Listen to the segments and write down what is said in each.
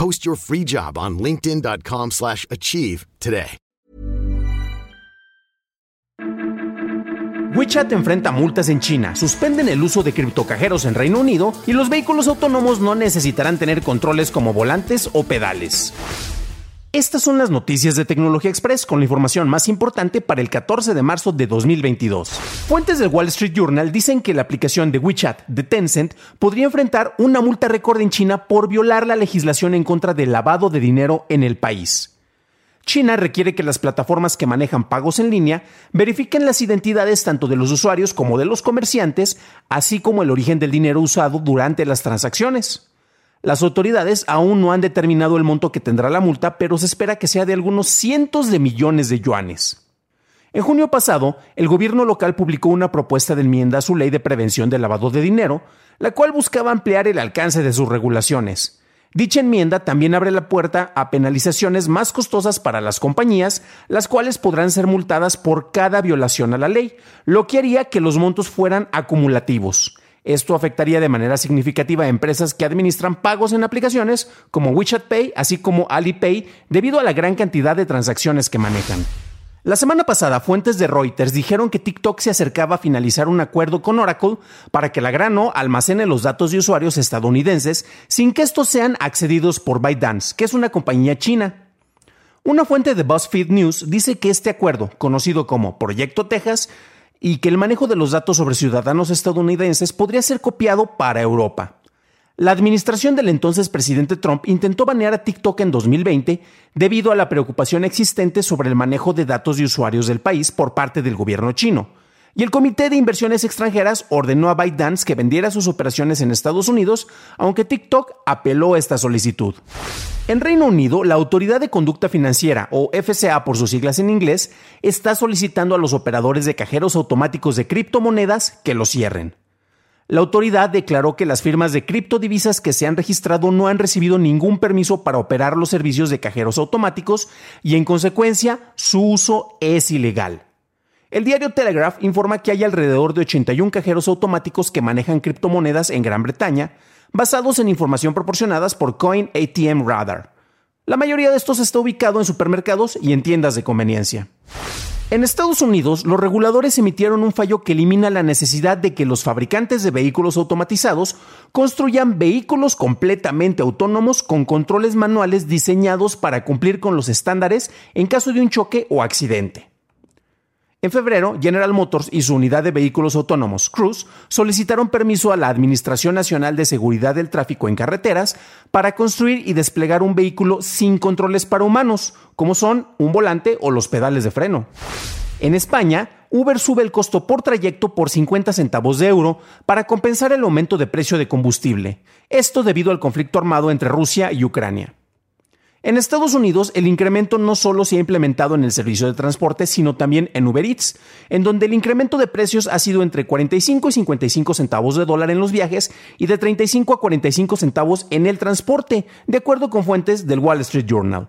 Post your free job on linkedin.com/achieve today. WeChat enfrenta multas en China, suspenden el uso de criptocajeros en Reino Unido y los vehículos autónomos no necesitarán tener controles como volantes o pedales. Estas son las noticias de Tecnología Express con la información más importante para el 14 de marzo de 2022. Fuentes del Wall Street Journal dicen que la aplicación de WeChat de Tencent podría enfrentar una multa récord en China por violar la legislación en contra del lavado de dinero en el país. China requiere que las plataformas que manejan pagos en línea verifiquen las identidades tanto de los usuarios como de los comerciantes, así como el origen del dinero usado durante las transacciones. Las autoridades aún no han determinado el monto que tendrá la multa, pero se espera que sea de algunos cientos de millones de yuanes. En junio pasado, el gobierno local publicó una propuesta de enmienda a su ley de prevención del lavado de dinero, la cual buscaba ampliar el alcance de sus regulaciones. Dicha enmienda también abre la puerta a penalizaciones más costosas para las compañías, las cuales podrán ser multadas por cada violación a la ley, lo que haría que los montos fueran acumulativos. Esto afectaría de manera significativa a empresas que administran pagos en aplicaciones como WeChat Pay, así como Alipay, debido a la gran cantidad de transacciones que manejan. La semana pasada, fuentes de Reuters dijeron que TikTok se acercaba a finalizar un acuerdo con Oracle para que la grano almacene los datos de usuarios estadounidenses sin que estos sean accedidos por ByteDance, que es una compañía china. Una fuente de BuzzFeed News dice que este acuerdo, conocido como Proyecto Texas, y que el manejo de los datos sobre ciudadanos estadounidenses podría ser copiado para Europa. La administración del entonces presidente Trump intentó banear a TikTok en 2020 debido a la preocupación existente sobre el manejo de datos de usuarios del país por parte del gobierno chino. Y el Comité de Inversiones Extranjeras ordenó a ByteDance que vendiera sus operaciones en Estados Unidos, aunque TikTok apeló esta solicitud. En Reino Unido, la Autoridad de Conducta Financiera, o FCA por sus siglas en inglés, está solicitando a los operadores de cajeros automáticos de criptomonedas que lo cierren. La autoridad declaró que las firmas de criptodivisas que se han registrado no han recibido ningún permiso para operar los servicios de cajeros automáticos y en consecuencia su uso es ilegal. El diario Telegraph informa que hay alrededor de 81 cajeros automáticos que manejan criptomonedas en Gran Bretaña, basados en información proporcionadas por Coin ATM Radar. La mayoría de estos está ubicado en supermercados y en tiendas de conveniencia. En Estados Unidos, los reguladores emitieron un fallo que elimina la necesidad de que los fabricantes de vehículos automatizados construyan vehículos completamente autónomos con controles manuales diseñados para cumplir con los estándares en caso de un choque o accidente. En febrero, General Motors y su unidad de vehículos autónomos, Cruise, solicitaron permiso a la Administración Nacional de Seguridad del Tráfico en Carreteras para construir y desplegar un vehículo sin controles para humanos, como son un volante o los pedales de freno. En España, Uber sube el costo por trayecto por 50 centavos de euro para compensar el aumento de precio de combustible, esto debido al conflicto armado entre Rusia y Ucrania. En Estados Unidos, el incremento no solo se ha implementado en el servicio de transporte, sino también en Uber Eats, en donde el incremento de precios ha sido entre 45 y 55 centavos de dólar en los viajes y de 35 a 45 centavos en el transporte, de acuerdo con fuentes del Wall Street Journal.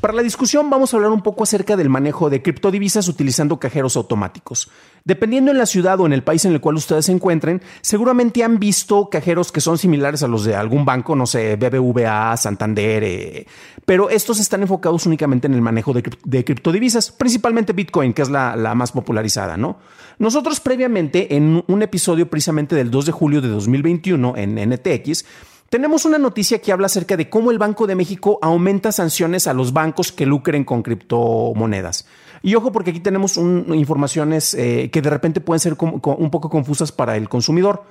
Para la discusión vamos a hablar un poco acerca del manejo de criptodivisas utilizando cajeros automáticos. Dependiendo en la ciudad o en el país en el cual ustedes se encuentren, seguramente han visto cajeros que son similares a los de algún banco, no sé, BBVA, Santander, eh, pero estos están enfocados únicamente en el manejo de, criptodivisas, principalmente Bitcoin, que es la, la más popularizada, ¿no? Nosotros previamente, en un episodio precisamente del 2 de julio de 2021 en NTX, tenemos una noticia que habla acerca de cómo el Banco de México aumenta sanciones a los bancos que lucren con criptomonedas. Y ojo, porque aquí tenemos informaciones eh, que de repente pueden ser un poco confusas para el consumidor.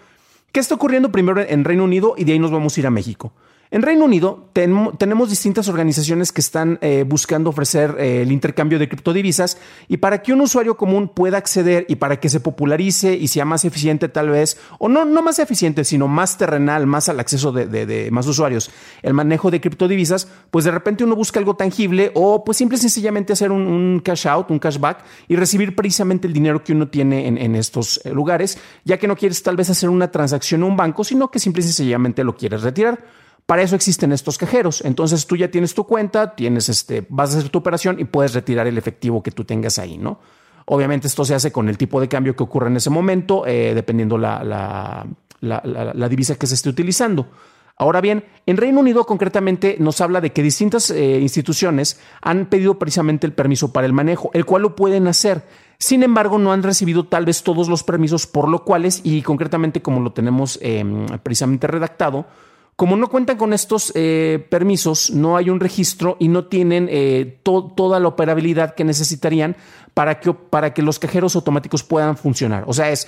¿Qué está ocurriendo primero en Reino Unido y de ahí nos vamos a ir a México? En Reino Unido tenemos distintas organizaciones que están eh, buscando ofrecer eh, el intercambio de criptodivisas y para que un usuario común pueda acceder y para que se popularice y sea más eficiente tal vez, o no, no más eficiente, sino más terrenal, más al acceso de, más usuarios, el manejo de criptodivisas, pues de repente uno busca algo tangible o pues simple y sencillamente hacer un, cash out, un cashback y recibir precisamente el dinero que uno tiene en, en estos eh, lugares, ya que no quieres tal vez hacer una transacción en un banco, sino que simple y sencillamente lo quieres retirar. Para eso existen estos cajeros. Entonces tú ya tienes tu cuenta, tienes este, vas a hacer tu operación y puedes retirar el efectivo que tú tengas ahí, ¿no? Obviamente esto se hace con el tipo de cambio que ocurre en ese momento, eh, dependiendo la, la, divisa que se esté utilizando. Ahora bien, en Reino Unido concretamente nos habla de que distintas eh, instituciones han pedido precisamente el permiso para el manejo, el cual lo pueden hacer. Sin embargo, no han recibido tal vez todos los permisos, por lo cuales, y concretamente como lo tenemos em, precisamente redactado, como no cuentan con estos eh, permisos, no hay un registro y no tienen eh, toda la operabilidad que necesitarían para que, para que los cajeros automáticos puedan funcionar. O sea, es,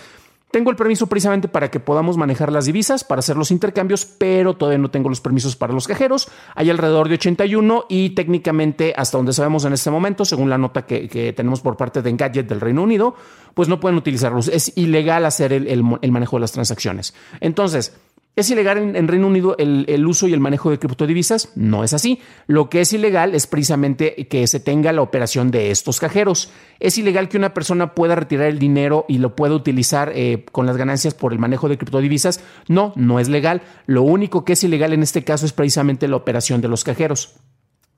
tengo el permiso precisamente para que podamos manejar las divisas, para hacer los intercambios, pero todavía no tengo los permisos para los cajeros. Hay alrededor de 81 y técnicamente, hasta donde sabemos en este momento, según la nota que, tenemos por parte de Engadget del Reino Unido, pues no pueden utilizarlos. Es ilegal hacer el manejo de las transacciones. Entonces, ¿Es ilegal en, Reino Unido el, uso y el manejo de criptodivisas? No es así. Lo que es ilegal es precisamente que se tenga la operación de estos cajeros. Es ilegal que una persona pueda retirar el dinero y lo pueda utilizar eh, con las ganancias por el manejo de criptodivisas. No, no es legal. Lo único que es ilegal en este caso es precisamente la operación de los cajeros.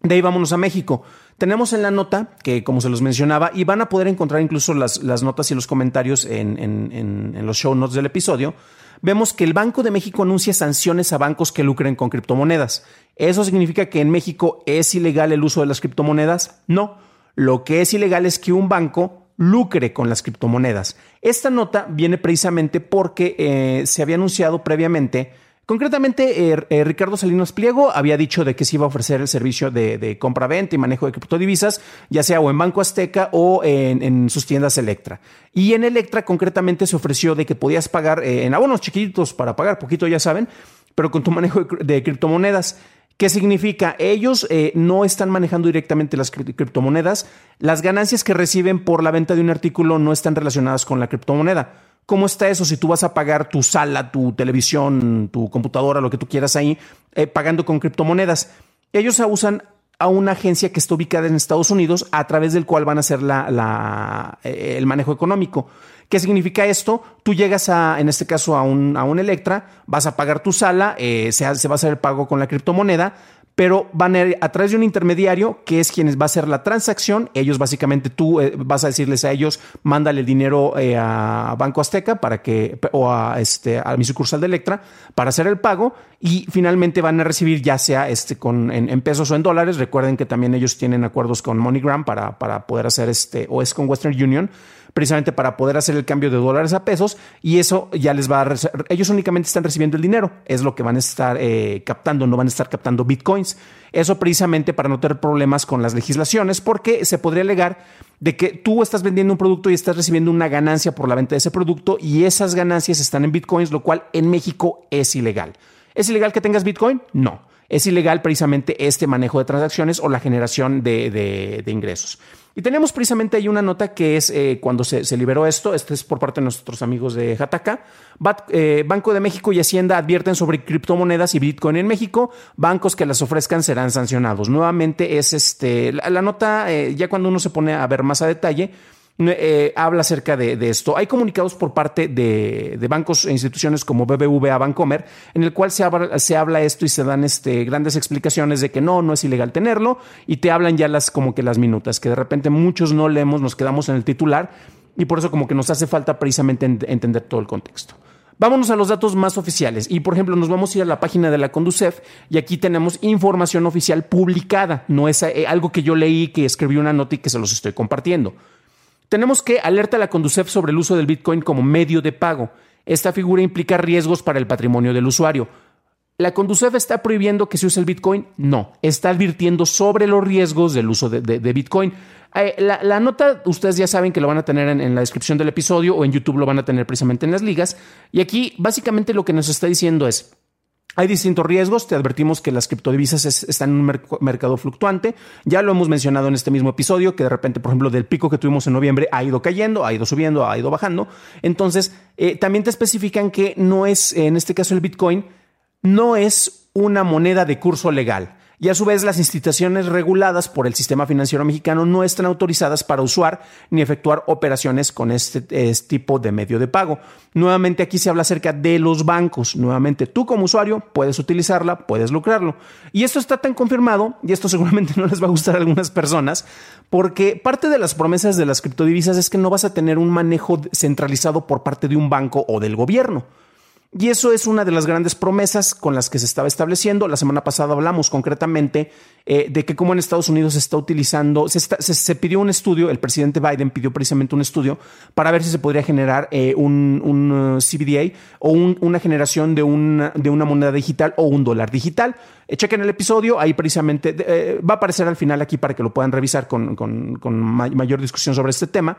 De ahí vámonos a México. Tenemos en la nota, que como se los mencionaba, y van a poder encontrar incluso las, notas y los comentarios en, en los show notes del episodio, vemos que el Banco de México anuncia sanciones a bancos que lucren con criptomonedas. ¿Eso significa que en México es ilegal el uso de las criptomonedas? No. Lo que es ilegal es que un banco lucre con las criptomonedas. Esta nota viene precisamente porque eh, se había anunciado previamente Concretamente, eh, eh, Ricardo Salinas Pliego había dicho de que se iba a ofrecer el servicio de, compra-venta y manejo de criptodivisas, ya sea o en Banco Azteca o en, sus tiendas Electra. Y en Electra, concretamente, se ofreció de que podías pagar eh, en abonos chiquitos para pagar poquito, ya saben, pero con tu manejo de, criptomonedas. ¿Qué significa? Ellos no están manejando directamente las criptomonedas. Las ganancias que reciben por la venta de un artículo no están relacionadas con la criptomoneda ¿Cómo está eso si tú vas a pagar tu sala, tu televisión, tu computadora, lo que tú quieras ahí, eh, pagando con criptomonedas? Ellos usan a una agencia que está ubicada en Estados Unidos a través del cual van a hacer la, eh, el manejo económico. ¿Qué significa esto? Tú llegas a, en este caso, a un, a un Electra, vas a pagar tu sala, eh, se, se va a hacer el pago con la criptomoneda, pero van a ir a través de un intermediario que es quienes va a hacer la transacción. Ellos básicamente tú eh, vas a decirles a ellos, mándale el dinero eh, a Banco Azteca para que, o a, este, a mi sucursal de Electra para hacer el pago y finalmente van a recibir ya sea este, con, en, pesos o en dólares. Recuerden que también ellos tienen acuerdos con MoneyGram para, para poder hacer este, o es con Western Union precisamente para poder hacer el cambio de dólares a pesos y eso ya les va a... Ellos únicamente están recibiendo el dinero, es lo que van a estar eh, captando, no van a estar captando bitcoins. Eso precisamente para no tener problemas con las legislaciones, porque se podría alegar de que tú estás vendiendo un producto y estás recibiendo una ganancia por la venta de ese producto y esas ganancias están en bitcoins, lo cual en México es ilegal. ¿Es ilegal que tengas bitcoin? No. Es ilegal precisamente este manejo de transacciones o la generación de ingresos. Y tenemos precisamente ahí una nota que es eh, cuando se, liberó esto, este es por parte de nuestros amigos de Jataca. Eh, Banco de México y Hacienda advierten sobre criptomonedas y Bitcoin en México. Bancos que las ofrezcan serán sancionados. Nuevamente es este, la, nota, eh, ya cuando uno se pone a ver más a detalle, eh, habla acerca de, esto. Hay comunicados por parte de, bancos e instituciones como BBVA Bancomer, en el cual se habla, se habla esto y se dan este, grandes explicaciones de que no, no es ilegal tenerlo, y te hablan ya las como que las minutas, que de repente muchos no leemos, nos quedamos en el titular, y por eso como que nos hace falta precisamente entender todo el contexto. Vámonos a los datos más oficiales y por ejemplo nos vamos a ir a la página de la Conducef y aquí tenemos información oficial publicada, no es eh, algo que yo leí, que escribí una nota y que se los estoy compartiendo. Tenemos que alerta a la Conducef sobre el uso del Bitcoin como medio de pago. Esta figura implica riesgos para el patrimonio del usuario. ¿La Conducef está prohibiendo que se use el Bitcoin? No, está advirtiendo sobre los riesgos del uso de, Bitcoin. Eh, la, nota, ustedes ya saben que lo van a tener en, la descripción del episodio o en YouTube lo van a tener precisamente en las ligas. Y aquí básicamente lo que nos está diciendo es, Hay distintos riesgos, te advertimos que las criptodivisas están en un mercado fluctuante, ya lo hemos mencionado en este mismo episodio, que de repente, por ejemplo, del pico que tuvimos en noviembre ha ido cayendo, ha ido subiendo, ha ido bajando, entonces eh, también te especifican que no es, en este caso el Bitcoin, no es una moneda de curso legal y a su vez las instituciones reguladas por el sistema financiero mexicano no están autorizadas para usar ni efectuar operaciones con este, este, tipo de medio de pago. Nuevamente aquí se habla acerca de los bancos. Nuevamente tú como usuario puedes utilizarla, puedes lucrarlo. Y esto está tan confirmado, y esto seguramente no les va a gustar a algunas personas, porque parte de las promesas de las criptodivisas es que no vas a tener un manejo centralizado por parte de un banco o del gobierno. Y eso es una de las grandes promesas con las que se estaba estableciendo. La semana pasada hablamos concretamente eh, de que como en Estados Unidos se está utilizando, se, pidió un estudio, el presidente Biden pidió precisamente un estudio para ver si se podría generar eh, un, uh, CBDA o una generación de una, moneda digital o un dólar digital. Eh, chequen el episodio, ahí precisamente va a aparecer al final aquí para que lo puedan revisar con, con mayor discusión sobre este tema.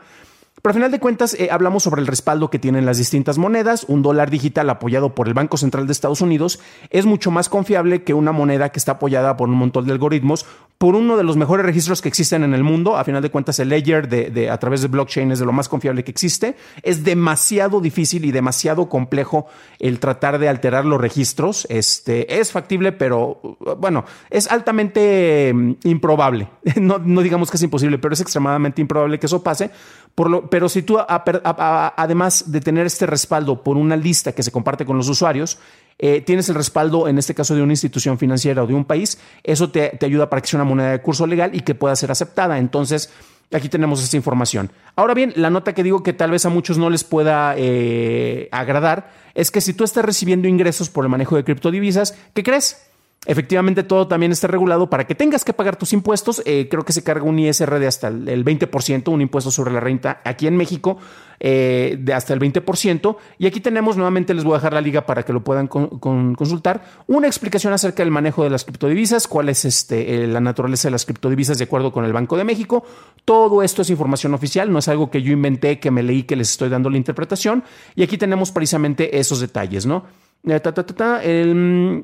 Pero al final de cuentas, eh, hablamos sobre el respaldo que tienen las distintas monedas. Un dólar digital apoyado por el Banco Central de Estados Unidos es mucho más confiable que una moneda que está apoyada por un montón de algoritmos, por uno de los mejores registros que existen en el mundo. A final de cuentas, el ledger de, a través de blockchain es de lo más confiable que existe. Es demasiado difícil y demasiado complejo el tratar de alterar los registros. Este, es factible, pero bueno, es altamente mm, improbable. No, no digamos que es imposible, pero es extremadamente improbable que eso pase. Por lo, pero si tú, además de tener este respaldo por una lista que se comparte con los usuarios, eh, tienes el respaldo, en este caso, de una institución financiera o de un país, eso te, ayuda para que sea una moneda de curso legal y que pueda ser aceptada. Entonces, aquí tenemos esa información. Ahora bien, la nota que digo que tal vez a muchos no les pueda eh, agradar es que si tú estás recibiendo ingresos por el manejo de criptodivisas, ¿qué crees? Efectivamente, todo también está regulado para que tengas que pagar tus impuestos. Eh, creo que se carga un ISR de hasta el 20%, un impuesto sobre la renta aquí en México eh, de hasta el 20%. Y aquí tenemos, nuevamente les voy a dejar la liga para que lo puedan consultar, una explicación acerca del manejo de las criptodivisas, cuál es este, eh, la naturaleza de las criptodivisas de acuerdo con el Banco de México. Todo esto es información oficial, no es algo que yo inventé, que me leí, que les estoy dando la interpretación. Y aquí tenemos precisamente esos detalles, ¿no? el,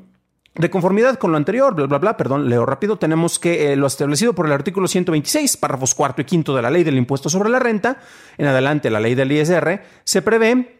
de conformidad con lo anterior, bla, bla, bla, perdón, leo rápido, tenemos que eh, lo establecido por el artículo 126, párrafos cuarto y quinto de la ley del impuesto sobre la renta, en adelante la ley del ISR, se prevé,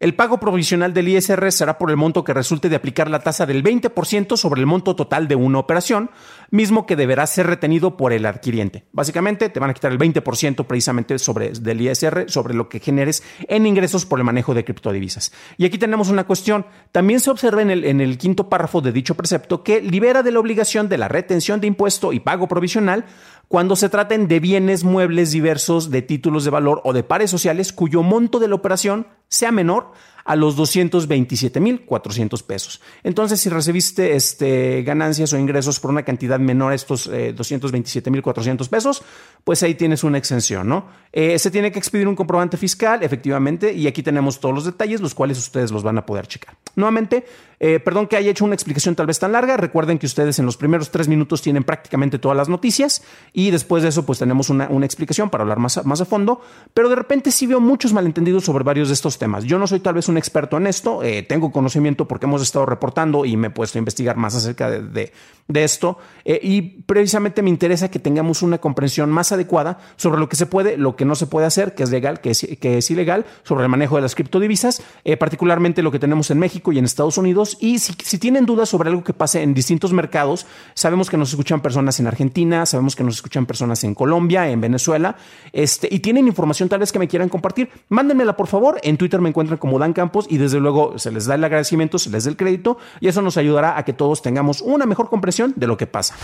el pago provisional del ISR será por el monto que resulte de aplicar la tasa del 20% sobre el monto total de una operación, mismo que deberá ser retenido por el adquiriente. Básicamente te van a quitar el 20% precisamente sobre, del ISR sobre lo que generes en ingresos por el manejo de criptodivisas. Y aquí tenemos una cuestión. También se observa en el, en el quinto párrafo de dicho precepto que libera de la obligación de la retención de impuesto y pago provisional cuando se traten de bienes muebles diversos, de títulos de valor o de pares sociales cuyo monto de la operación sea menor a los 227.400 pesos. Entonces, si recibiste este, ganancias o ingresos por una cantidad menor a estos eh, 227.400 pesos, pues ahí tienes una exención, ¿no? Eh, se tiene que expedir un comprobante fiscal, efectivamente, y aquí tenemos todos los detalles, los cuales ustedes los van a poder checar. Nuevamente, eh, perdón que haya hecho una explicación tal vez tan larga, recuerden que ustedes en los primeros tres minutos tienen prácticamente todas las noticias y después de eso pues tenemos una, explicación para hablar más más a fondo, pero de repente sí veo muchos malentendidos sobre varios de estos temas. Yo no soy tal vez un experto en esto, eh, tengo conocimiento porque hemos estado reportando y me he puesto a investigar más acerca de, esto eh, y precisamente me interesa que tengamos una comprensión más adecuada sobre lo que se puede, lo que no se puede hacer, que es legal, que es, ilegal, sobre el manejo de las criptodivisas, eh, particularmente lo que tenemos en México y en Estados Unidos. Y si, tienen dudas sobre algo que pase en distintos mercados, sabemos que nos escuchan personas en Argentina, sabemos que nos escuchan personas en Colombia, en Venezuela, este, y tienen información tal vez que me quieran compartir, mándenmela por favor. En Twitter me encuentran como Dan Campos y desde luego se les da el agradecimiento, se les da el crédito y eso nos ayudará a que todos tengamos una mejor comprensión de lo que pasa.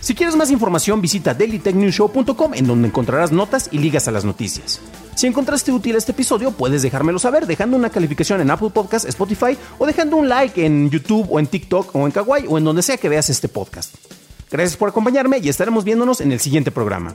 Si quieres más información, visita dailytechnewshow.com en donde encontrarás notas y ligas a las noticias. Si encontraste útil este episodio, puedes dejármelo saber dejando una calificación en Apple Podcasts, Spotify o dejando un like en YouTube o en TikTok o en Kawaii o en donde sea que veas este podcast. Gracias por acompañarme y estaremos viéndonos en el siguiente programa.